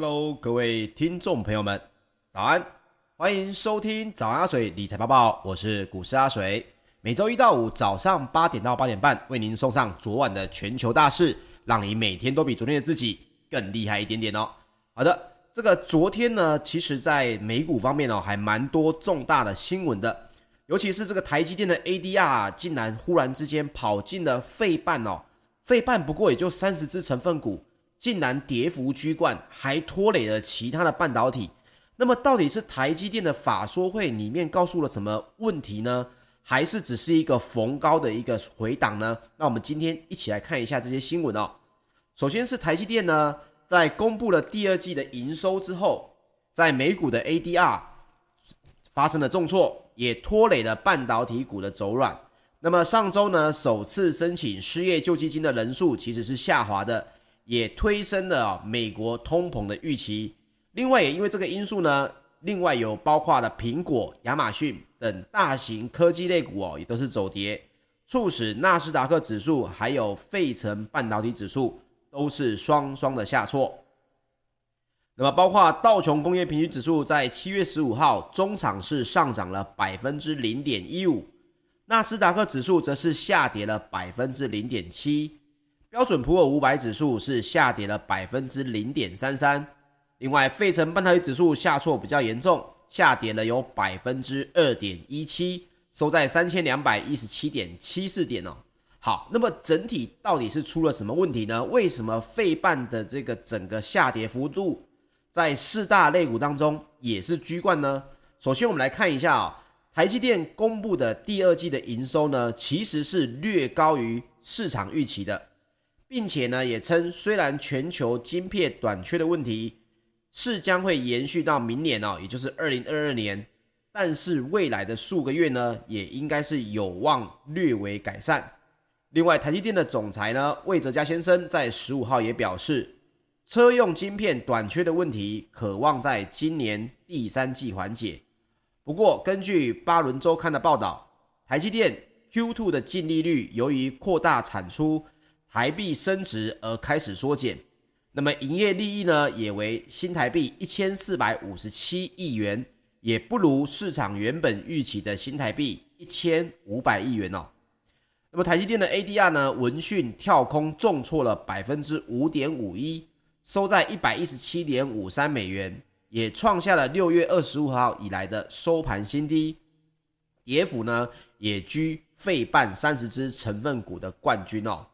Hello，各位听众朋友们，早安！欢迎收听早安阿水理财报报，我是股市阿水。每周一到五早上八点到八点半，为您送上昨晚的全球大事，让你每天都比昨天的自己更厉害一点点哦。好的，这个昨天呢，其实在美股方面哦，还蛮多重大的新闻的，尤其是这个台积电的 ADR 竟然忽然之间跑进了费半哦，费半不过也就三十只成分股。竟然跌幅居冠，还拖累了其他的半导体。那么，到底是台积电的法说会里面告诉了什么问题呢？还是只是一个逢高的一个回档呢？那我们今天一起来看一下这些新闻哦。首先是台积电呢，在公布了第二季的营收之后，在美股的 ADR 发生了重挫，也拖累了半导体股的走软。那么上周呢，首次申请失业救济金的人数其实是下滑的。也推升了美国通膨的预期。另外，也因为这个因素呢，另外有包括了苹果、亚马逊等大型科技类股哦，也都是走跌，促使纳斯达克指数还有费城半导体指数都是双双的下挫。那么，包括道琼工业平均指数在七月十五号中场是上涨了百分之零点一五，纳斯达克指数则是下跌了百分之零点七。标准普尔五百指数是下跌了百分之零点三三，另外费城半导体指数下挫比较严重，下跌了有百分之二点一七，收在三千两百一十七点七四点哦。好，那么整体到底是出了什么问题呢？为什么费半的这个整个下跌幅度在四大类股当中也是居冠呢？首先我们来看一下啊、哦，台积电公布的第二季的营收呢，其实是略高于市场预期的。并且呢，也称虽然全球晶片短缺的问题是将会延续到明年哦，也就是二零二二年，但是未来的数个月呢，也应该是有望略为改善。另外，台积电的总裁呢，魏哲家先生在十五号也表示，车用晶片短缺的问题可望在今年第三季缓解。不过，根据巴伦周刊的报道，台积电 Q2 的净利率由于扩大产出。台币升值而开始缩减，那么营业利益呢，也为新台币一千四百五十七亿元，也不如市场原本预期的新台币一千五百亿元哦。那么台积电的 ADR 呢，闻讯跳空重挫了百分之五点五一，收在一百一十七点五三美元，也创下了六月二十五号以来的收盘新低，跌幅呢也居费半三十只成分股的冠军哦。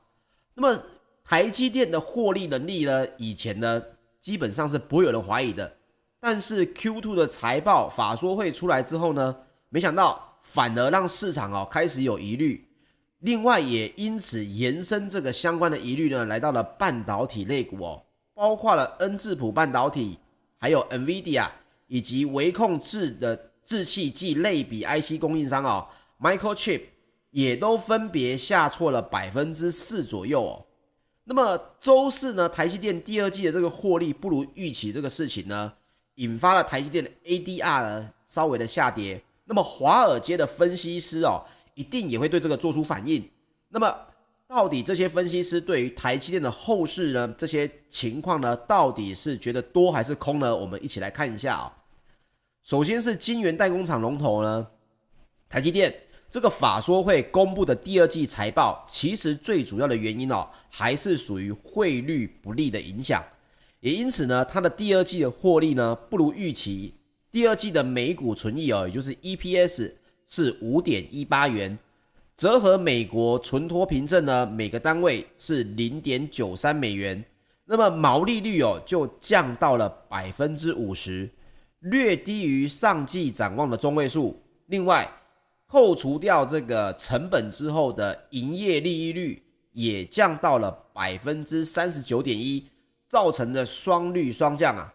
那么台积电的获利能力呢？以前呢基本上是不会有人怀疑的，但是 Q2 的财报法说会出来之后呢，没想到反而让市场哦开始有疑虑。另外也因此延伸这个相关的疑虑呢，来到了半导体类股哦，包括了恩智浦半导体，还有 NVIDIA 以及微控制的制器及类比 IC 供应商哦，Microchip。也都分别下挫了百分之四左右哦。那么周四呢，台积电第二季的这个获利不如预期，这个事情呢，引发了台积电的 ADR 呢稍微的下跌。那么华尔街的分析师哦，一定也会对这个做出反应。那么到底这些分析师对于台积电的后市呢，这些情况呢，到底是觉得多还是空呢？我们一起来看一下啊。首先是晶圆代工厂龙头呢，台积电。这个法说会公布的第二季财报，其实最主要的原因哦，还是属于汇率不利的影响，也因此呢，它的第二季的获利呢不如预期。第二季的每股纯益哦，也就是 EPS 是五点一八元，折合美国存托凭证呢每个单位是零点九三美元，那么毛利率哦就降到了百分之五十，略低于上季展望的中位数。另外，扣除掉这个成本之后的营业利益率也降到了百分之三十九点一，造成的双率双降啊。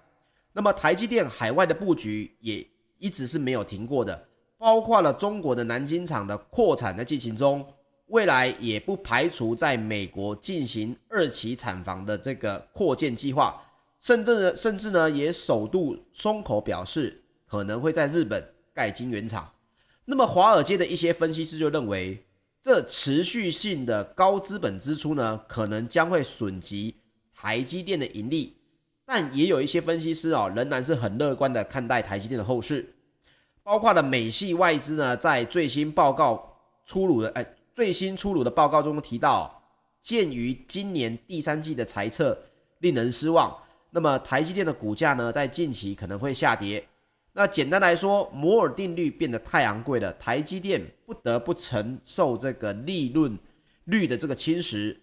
那么台积电海外的布局也一直是没有停过的，包括了中国的南京厂的扩产在进行中，未来也不排除在美国进行二期产房的这个扩建计划，甚至呢，甚至呢也首度松口表示可能会在日本盖晶圆厂。那么，华尔街的一些分析师就认为，这持续性的高资本支出呢，可能将会损及台积电的盈利，但也有一些分析师哦，仍然是很乐观的看待台积电的后市，包括了美系外资呢，在最新报告出炉的，哎，最新出炉的报告中提到，鉴于今年第三季的财测令人失望，那么台积电的股价呢，在近期可能会下跌。那简单来说，摩尔定律变得太昂贵了，台积电不得不承受这个利润率的这个侵蚀。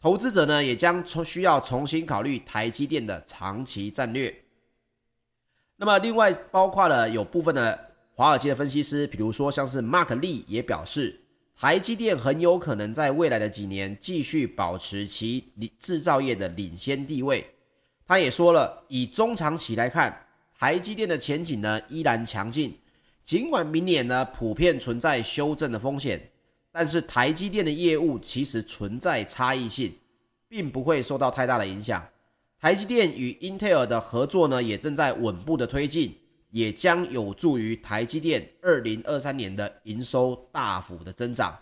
投资者呢，也将重需要重新考虑台积电的长期战略。那么，另外包括了有部分的华尔街的分析师，比如说像是 Mark Lee 也表示，台积电很有可能在未来的几年继续保持其制造业的领先地位。他也说了，以中长期来看，台积电的前景呢依然强劲，尽管明年呢普遍存在修正的风险。但是台积电的业务其实存在差异性，并不会受到太大的影响。台积电与英特尔的合作呢，也正在稳步的推进，也将有助于台积电二零二三年的营收大幅的增长。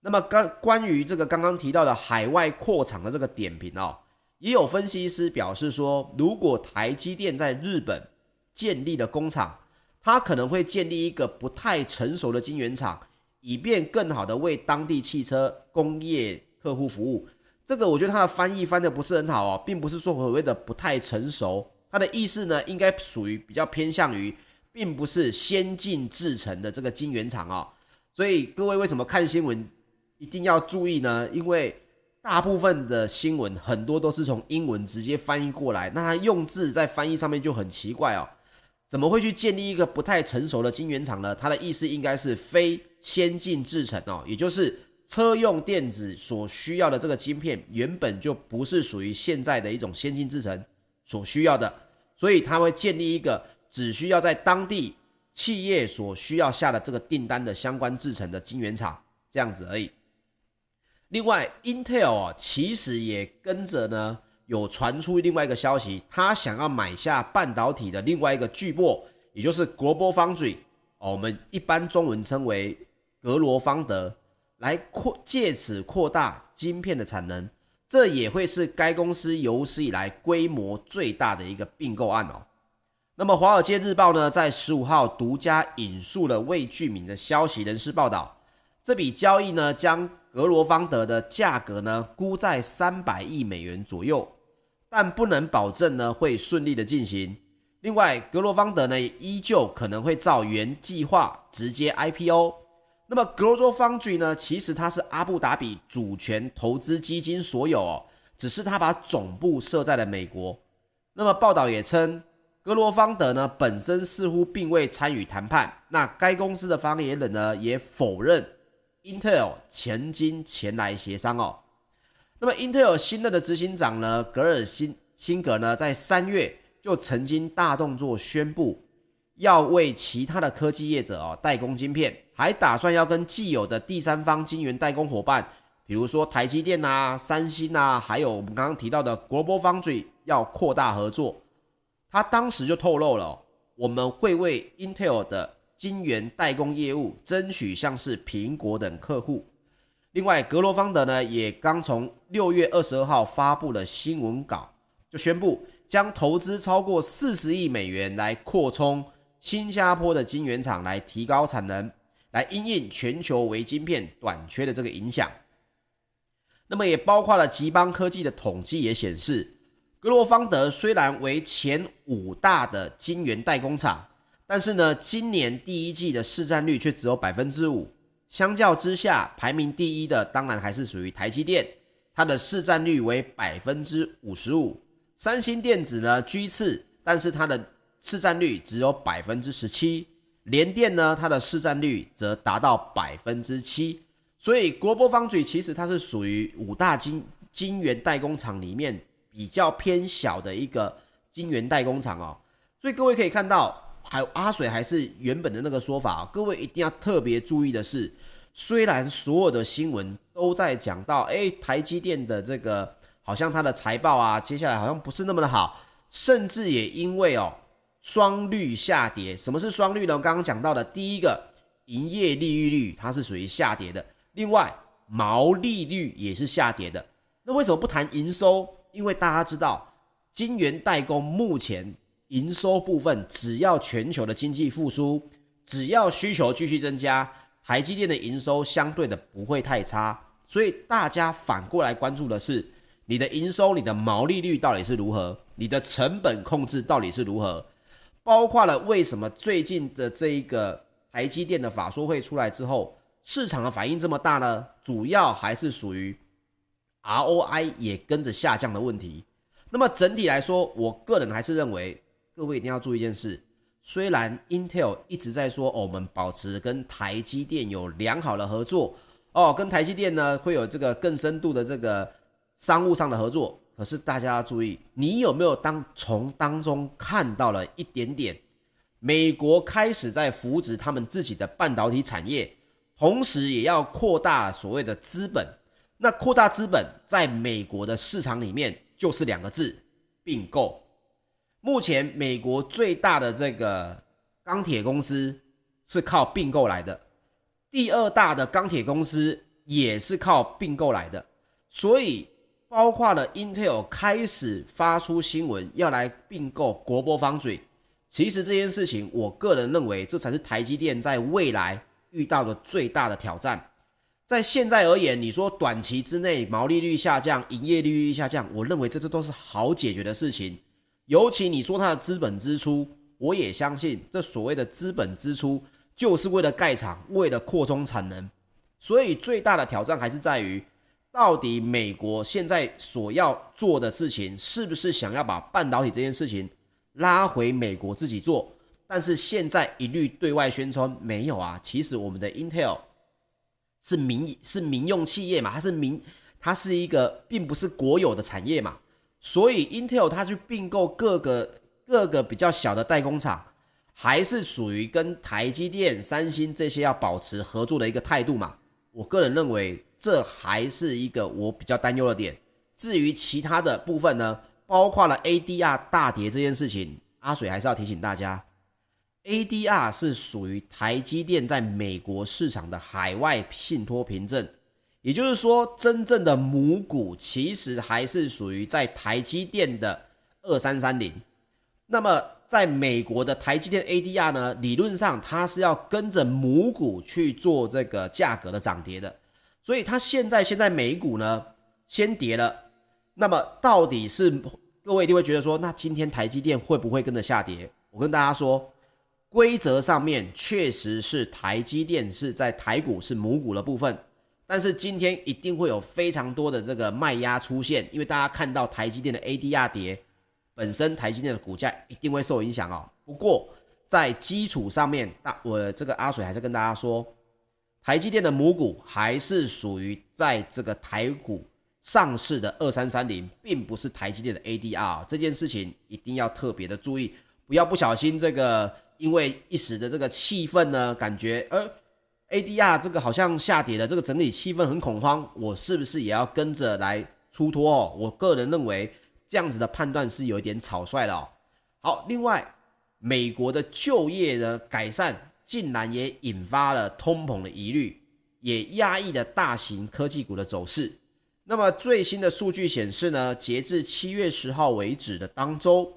那么刚关于这个刚刚提到的海外扩厂的这个点评哦，也有分析师表示说，如果台积电在日本建立的工厂，它可能会建立一个不太成熟的晶圆厂。以便更好的为当地汽车工业客户服务，这个我觉得它的翻译翻得不是很好哦，并不是说所谓的不太成熟，它的意思呢应该属于比较偏向于，并不是先进制程的这个晶圆厂哦。所以各位为什么看新闻一定要注意呢？因为大部分的新闻很多都是从英文直接翻译过来，那它用字在翻译上面就很奇怪哦。怎么会去建立一个不太成熟的晶圆厂呢？它的意思应该是非先进制程哦，也就是车用电子所需要的这个晶片原本就不是属于现在的一种先进制程所需要的，所以它会建立一个只需要在当地企业所需要下的这个订单的相关制程的晶圆厂这样子而已。另外，Intel 啊，其实也跟着呢。有传出另外一个消息，他想要买下半导体的另外一个巨擘，也就是 Global Foundry，哦，我们一般中文称为格罗方德，来扩借此扩大晶片的产能，这也会是该公司有史以来规模最大的一个并购案哦。那么《华尔街日报》呢，在十五号独家引述了未具名的消息人士报道，这笔交易呢，将格罗方德的价格呢估在三百亿美元左右。但不能保证呢会顺利的进行。另外，格罗方德呢依旧可能会照原计划直接 IPO。那么，Global Foundry 呢，其实它是阿布达比主权投资基金所有哦，只是它把总部设在了美国。那么报道也称，格罗方德呢本身似乎并未参与谈判。那该公司的发言人呢也否认 Intel 曾经前来协商哦。那么，英特尔新任的执行长呢，格尔辛辛格呢，在三月就曾经大动作宣布，要为其他的科技业者哦代工晶片，还打算要跟既有的第三方晶圆代工伙伴，比如说台积电啊、三星啊，还有我们刚刚提到的 Global Foundry 要扩大合作。他当时就透露了，我们会为英特尔的晶圆代工业务争取像是苹果等客户。另外，格罗方德呢也刚从六月二十二号发布了新闻稿，就宣布将投资超过四十亿美元来扩充新加坡的晶圆厂，来提高产能，来因应全球微晶片短缺的这个影响。那么也包括了吉邦科技的统计也显示，格罗方德虽然为前五大的晶圆代工厂，但是呢，今年第一季的市占率却只有百分之五。相较之下，排名第一的当然还是属于台积电，它的市占率为百分之五十五。三星电子呢居次，但是它的市占率只有百分之十七。联电呢，它的市占率则达到百分之七。所以，Global Foundry 其实它是属于五大晶晶圆代工厂里面比较偏小的一个晶圆代工厂哦。所以各位可以看到。还有阿水还是原本的那个说法，各位一定要特别注意的是，虽然所有的新闻都在讲到，哎，台积电的这个好像它的财报啊，接下来好像不是那么的好，甚至也因为哦双率下跌。什么是双率呢？刚刚讲到的第一个，营业利率率它是属于下跌的，另外毛利率也是下跌的。那为什么不谈营收？因为大家知道。金圆代工目前营收部分，只要全球的经济复苏，只要需求继续增加，台积电的营收相对的不会太差。所以大家反过来关注的是，你的营收、你的毛利率到底是如何，你的成本控制到底是如何，包括了为什么最近的这一个台积电的法说会出来之后，市场的反应这么大呢？主要还是属于 ROI 也跟着下降的问题。那么整体来说，我个人还是认为，各位一定要注意一件事：虽然 Intel 一直在说，哦，我们保持跟台积电有良好的合作，哦，跟台积电呢会有这个更深度的这个商务上的合作。可是大家要注意，你有没有当从当中看到了一点点，美国开始在扶植他们自己的半导体产业，同时也要扩大所谓的资本。那扩大资本在美国的市场里面。就是两个字，并购。目前美国最大的这个钢铁公司是靠并购来的，第二大的钢铁公司也是靠并购来的，所以包括了 Intel 开始发出新闻要来并购国波方嘴。其实这件事情，我个人认为这才是台积电在未来遇到的最大的挑战。在现在而言，你说短期之内毛利率下降、营业利率下降，我认为这这都是好解决的事情。尤其你说它的资本支出，我也相信这所谓的资本支出就是为了盖厂、为了扩充产能。所以最大的挑战还是在于，到底美国现在所要做的事情，是不是想要把半导体这件事情拉回美国自己做？但是现在一律对外宣称没有啊，其实我们的 Intel。是民是民用企业嘛，它是民，它是一个并不是国有的产业嘛，所以 Intel 它去并购各个各个比较小的代工厂，还是属于跟台积电、三星这些要保持合作的一个态度嘛。我个人认为这还是一个我比较担忧的点。至于其他的部分呢，包括了 ADR 大跌这件事情，阿水还是要提醒大家。ADR 是属于台积电在美国市场的海外信托凭证，也就是说，真正的母股其实还是属于在台积电的二三三零。那么，在美国的台积电 ADR 呢，理论上它是要跟着母股去做这个价格的涨跌的，所以它现在现在美股呢先跌了，那么到底是各位一定会觉得说，那今天台积电会不会跟着下跌？我跟大家说。规则上面确实是台积电是在台股是母股的部分，但是今天一定会有非常多的这个卖压出现，因为大家看到台积电的 ADR 跌，本身台积电的股价一定会受影响哦。不过在基础上面，大我这个阿水还是跟大家说，台积电的母股还是属于在这个台股上市的二三三零，并不是台积电的 ADR，这件事情一定要特别的注意，不要不小心这个。因为一时的这个气氛呢，感觉呃，ADR 这个好像下跌了，这个整体气氛很恐慌，我是不是也要跟着来出脱哦？我个人认为这样子的判断是有一点草率了。好，另外，美国的就业的改善竟然也引发了通膨的疑虑，也压抑了大型科技股的走势。那么最新的数据显示呢，截至七月十号为止的当周。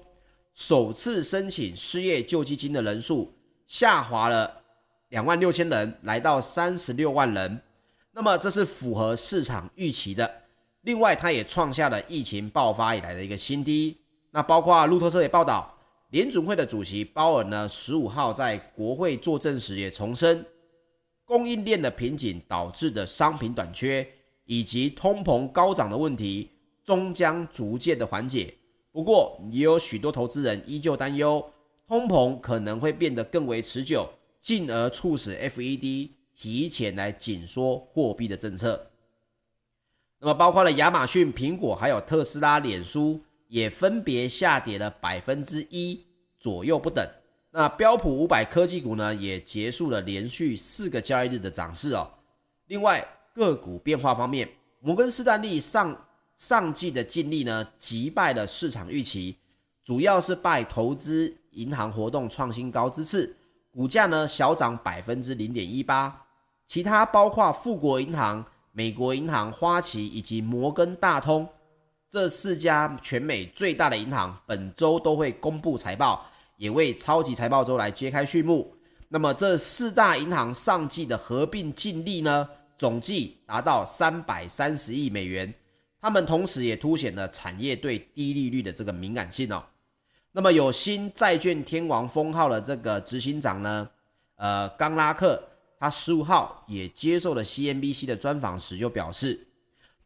首次申请失业救济金的人数下滑了两万六千人，来到三十六万人。那么这是符合市场预期的。另外，它也创下了疫情爆发以来的一个新低。那包括路透社也报道，联准会的主席鲍尔呢，十五号在国会作证时也重申，供应链的瓶颈导致的商品短缺以及通膨高涨的问题，终将逐渐的缓解。不过，也有许多投资人依旧担忧，通膨可能会变得更为持久，进而促使 FED 提前来紧缩货币的政策。那么，包括了亚马逊、苹果，还有特斯拉、脸书，也分别下跌了百分之一左右不等。那标普五百科技股呢，也结束了连续四个交易日的涨势哦。另外，个股变化方面，摩根士丹利上。上季的净利呢，击败了市场预期，主要是拜投资银行活动创新高之赐，股价呢小涨百分之零点一八。其他包括富国银行、美国银行、花旗以及摩根大通，这四家全美最大的银行本周都会公布财报，也为超级财报周来揭开序幕。那么这四大银行上季的合并净利呢，总计达到三百三十亿美元。他们同时也凸显了产业对低利率的这个敏感性哦。那么有新债券天王封号的这个执行长呢，呃，冈拉克，他十五号也接受了 CNBC 的专访时就表示，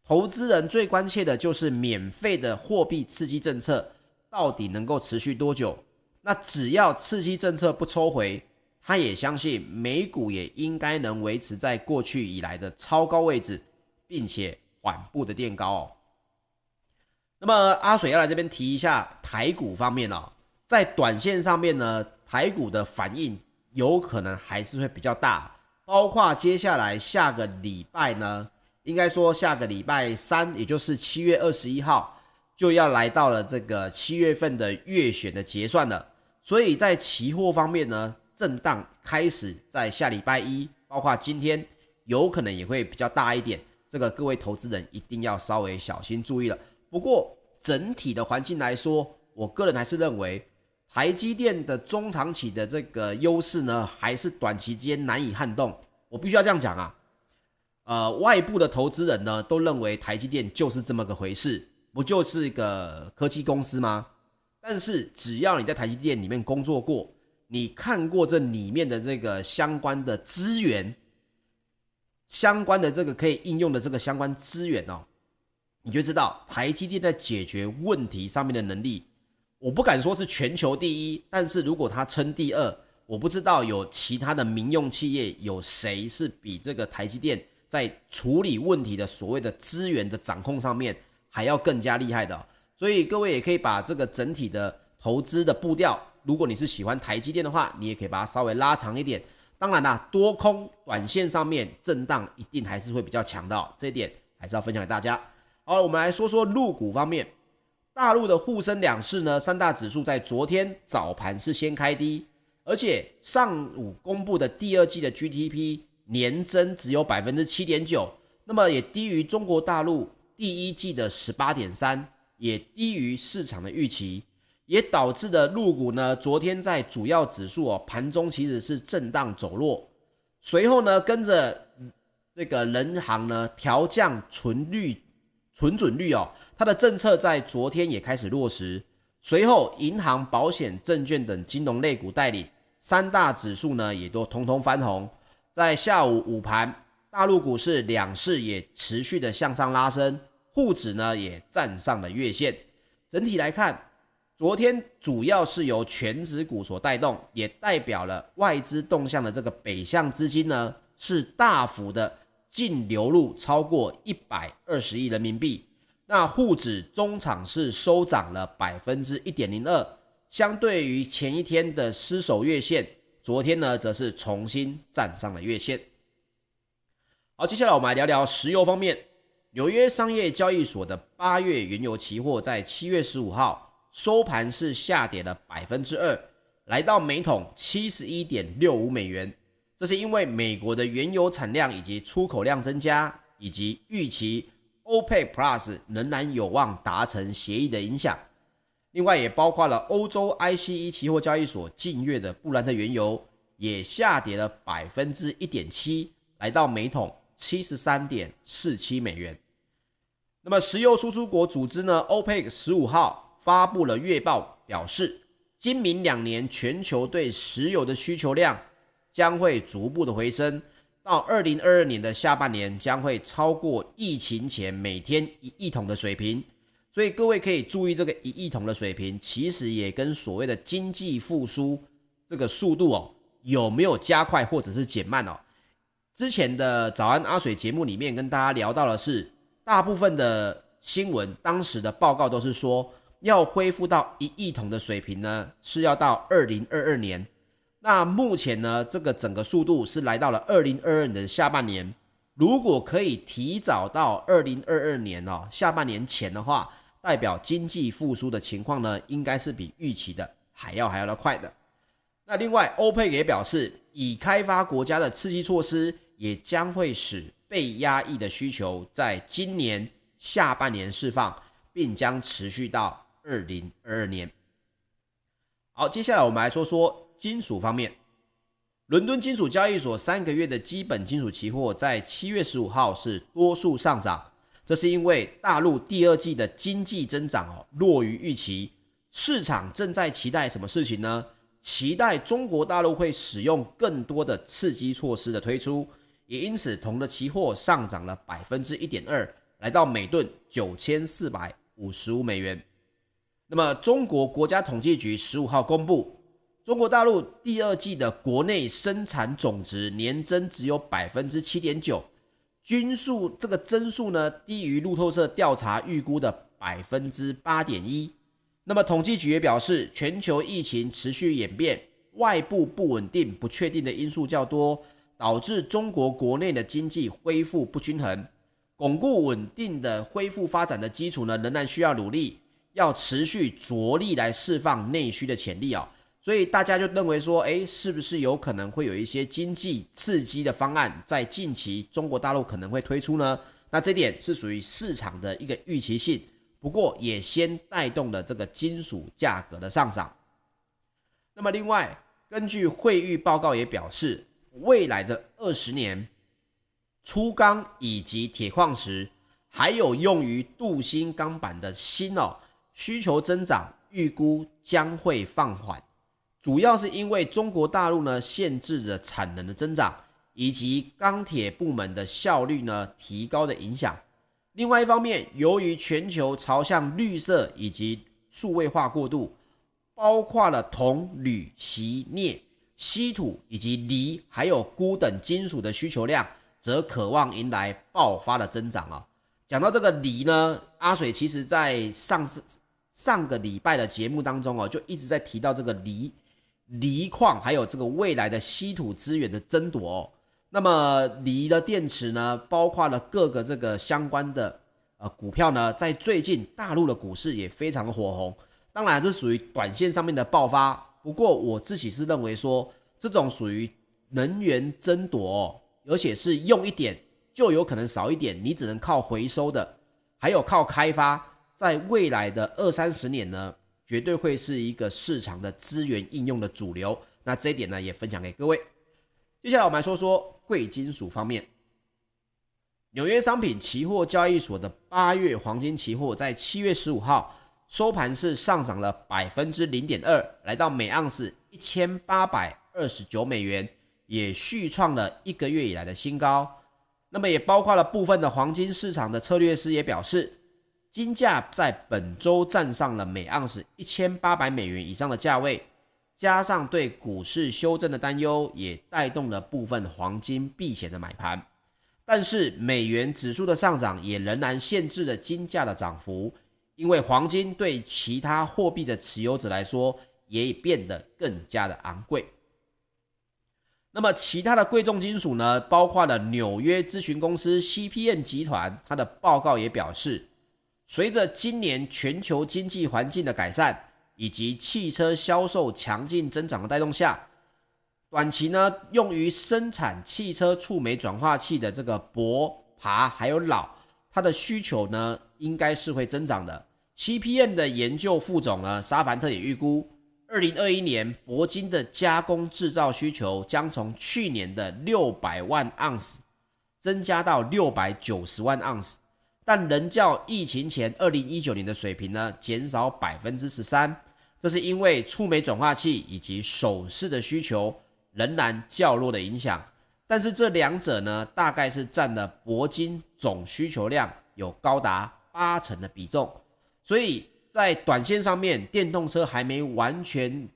投资人最关切的就是免费的货币刺激政策到底能够持续多久？那只要刺激政策不抽回，他也相信美股也应该能维持在过去以来的超高位置，并且缓步的垫高。那么阿水要来这边提一下台股方面哦，在短线上面呢，台股的反应有可能还是会比较大，包括接下来下个礼拜呢，应该说下个礼拜三，也就是七月二十一号，就要来到了这个七月份的月选的结算了，所以在期货方面呢，震荡开始在下礼拜一，包括今天有可能也会比较大一点，这个各位投资人一定要稍微小心注意了。不过整体的环境来说，我个人还是认为台积电的中长期的这个优势呢，还是短期间难以撼动。我必须要这样讲啊，呃，外部的投资人呢都认为台积电就是这么个回事，不就是一个科技公司吗？但是只要你在台积电里面工作过，你看过这里面的这个相关的资源，相关的这个可以应用的这个相关资源哦。你就知道台积电在解决问题上面的能力，我不敢说是全球第一，但是如果它称第二，我不知道有其他的民用企业有谁是比这个台积电在处理问题的所谓的资源的掌控上面还要更加厉害的。所以各位也可以把这个整体的投资的步调，如果你是喜欢台积电的话，你也可以把它稍微拉长一点。当然啦，多空短线上面震荡一定还是会比较强的，这一点还是要分享给大家。好，我们来说说陆股方面，大陆的沪深两市呢，三大指数在昨天早盘是先开低，而且上午公布的第二季的 GDP 年增只有百分之七点九，那么也低于中国大陆第一季的十八点三，也低于市场的预期，也导致的陆股呢，昨天在主要指数哦盘中其实是震荡走弱，随后呢跟着这个人行呢调降存率。存准率哦，它的政策在昨天也开始落实。随后，银行、保险、证券等金融类股带领三大指数呢，也都通通翻红。在下午午盘，大陆股市两市也持续的向上拉升，沪指呢也站上了月线。整体来看，昨天主要是由全指股所带动，也代表了外资动向的这个北向资金呢是大幅的。净流入超过一百二十亿人民币，那沪指中场是收涨了百分之一点零二，相对于前一天的失守月线，昨天呢则是重新站上了月线。好，接下来我们来聊聊石油方面，纽约商业交易所的八月原油期货在七月十五号收盘是下跌了百分之二，来到每桶七十一点六五美元。这是因为美国的原油产量以及出口量增加，以及预期 OPEC Plus 仍然有望达成协议的影响。另外，也包括了欧洲 ICE 期货交易所近月的布兰特原油也下跌了百分之一点七，来到每桶七十三点四七美元。那么，石油输出国组织呢，OPEC 十五号发布了月报，表示今明两年全球对石油的需求量。将会逐步的回升，到二零二二年的下半年将会超过疫情前每天一亿桶的水平。所以各位可以注意这个一亿桶的水平，其实也跟所谓的经济复苏这个速度哦有没有加快或者是减慢哦。之前的早安阿水节目里面跟大家聊到的是，大部分的新闻当时的报告都是说要恢复到一亿桶的水平呢，是要到二零二二年。那目前呢，这个整个速度是来到了二零二二年的下半年。如果可以提早到二零二二年哦，下半年前的话，代表经济复苏的情况呢，应该是比预期的还要还要的快的。那另外，欧佩也表示，已开发国家的刺激措施也将会使被压抑的需求在今年下半年释放，并将持续到二零二二年。好，接下来我们来说说金属方面。伦敦金属交易所三个月的基本金属期货在七月十五号是多数上涨，这是因为大陆第二季的经济增长哦弱于预期，市场正在期待什么事情呢？期待中国大陆会使用更多的刺激措施的推出，也因此铜的期货上涨了百分之一点二，来到每吨九千四百五十五美元。那么中国国家统计局十五号公布。中国大陆第二季的国内生产总值年增只有百分之七点九，均数这个增速呢低于路透社调查预估的百分之八点一。那么统计局也表示，全球疫情持续演变，外部不稳定、不确定的因素较多，导致中国国内的经济恢复不均衡，巩固稳定的恢复发展的基础呢仍然需要努力，要持续着力来释放内需的潜力啊、所以大家就认为说，诶，是不是有可能会有一些经济刺激的方案在近期中国大陆可能会推出呢？那这点是属于市场的一个预期性，不过也先带动了这个金属价格的上涨。那么另外，根据会誉报告也表示，未来的二十年，粗钢以及铁矿石，还有用于镀锌钢板的锌哦，需求增长预估将会放缓。主要是因为中国大陆呢限制着产能的增长，以及钢铁部门的效率呢提高的影响。另外一方面，由于全球朝向绿色以及数位化过渡，包括了铜、铝、锡、镍、稀土以及锂还有钴等金属的需求量，则渴望迎来爆发的增长啊。讲到这个锂呢，阿水其实在上次上个礼拜的节目当中哦，就一直在提到这个锂。锂矿还有这个未来的稀土资源的争夺哦，那么锂的电池呢，包括了各个这个相关的呃股票呢，在最近大陆的股市也非常的火红。当然这属于短线上面的爆发，不过我自己是认为说，这种属于能源争夺哦，而且是用一点就有可能少一点，你只能靠回收的，还有靠开发，在未来的二三十年呢。绝对会是一个市场的资源应用的主流。那这一点呢，也分享给各位。接下来我们来说说贵金属方面。纽约商品期货交易所的八月黄金期货在七月十五号收盘是上涨了百分之零点二，来到每盎司一千八百二十九美元，也续创了一个月以来的新高。那么也包括了部分的黄金市场的策略师也表示。金价在本周站上了每盎司一千八百美元以上的价位，加上对股市修正的担忧，也带动了部分黄金避险的买盘。但是美元指数的上涨也仍然限制了金价的涨幅，因为黄金对其他货币的持有者来说也变得更加的昂贵。那么其他的贵重金属呢，包括了纽约咨询公司 CPM 集团，它的报告也表示。随着今年全球经济环境的改善，以及汽车销售强劲增长的带动下，短期呢用于生产汽车触媒转化器的这个铂、钯还有铑，它的需求呢应该是会增长的。CPM 的研究副总呢沙凡特也预估，二零二一年铂金的加工制造需求将从去年的六百万盎司增加到六百九十万盎司。但仍较疫情前二零一九年的水平呢减少百分之十三，这是因为触媒转化器以及首饰的需求仍然较弱的影响。但是这两者呢，大概是占了铂金总需求量有高达八成的比重。所以在短线上面，电动车还没完全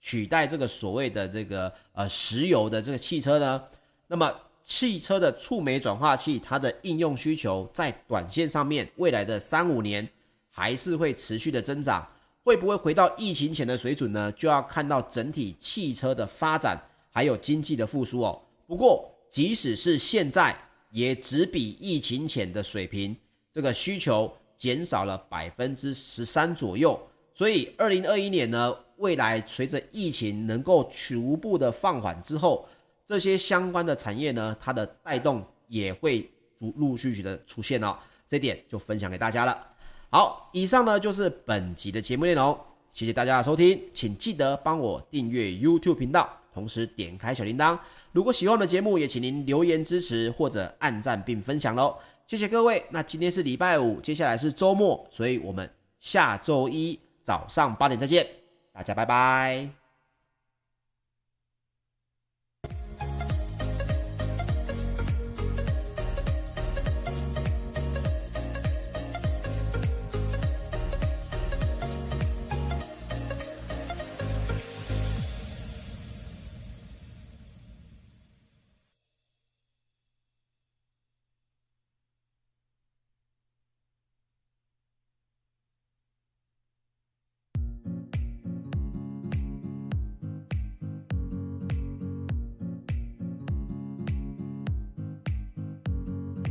取代这个所谓的这个呃石油的这个汽车呢，那么。汽车的触媒转化器，它的应用需求在短线上面，未来的三五年还是会持续的增长。会不会回到疫情前的水准呢？就要看到整体汽车的发展，还有经济的复苏哦。不过，即使是现在，也只比疫情前的水平，这个需求减少了百分之十三左右。所以，二零二一年呢，未来随着疫情能够逐步的放缓之后，这些相关的产业呢，它的带动也会逐陆续续的出现哦。这点就分享给大家了。好，以上呢就是本集的节目内容，谢谢大家的收听，请记得帮我订阅 YouTube 频道，同时点开小铃铛。如果喜欢我的节目，也请您留言支持或者按赞并分享喽，谢谢各位。那今天是礼拜五，接下来是周末，所以我们下周一早上八点再见，大家拜拜。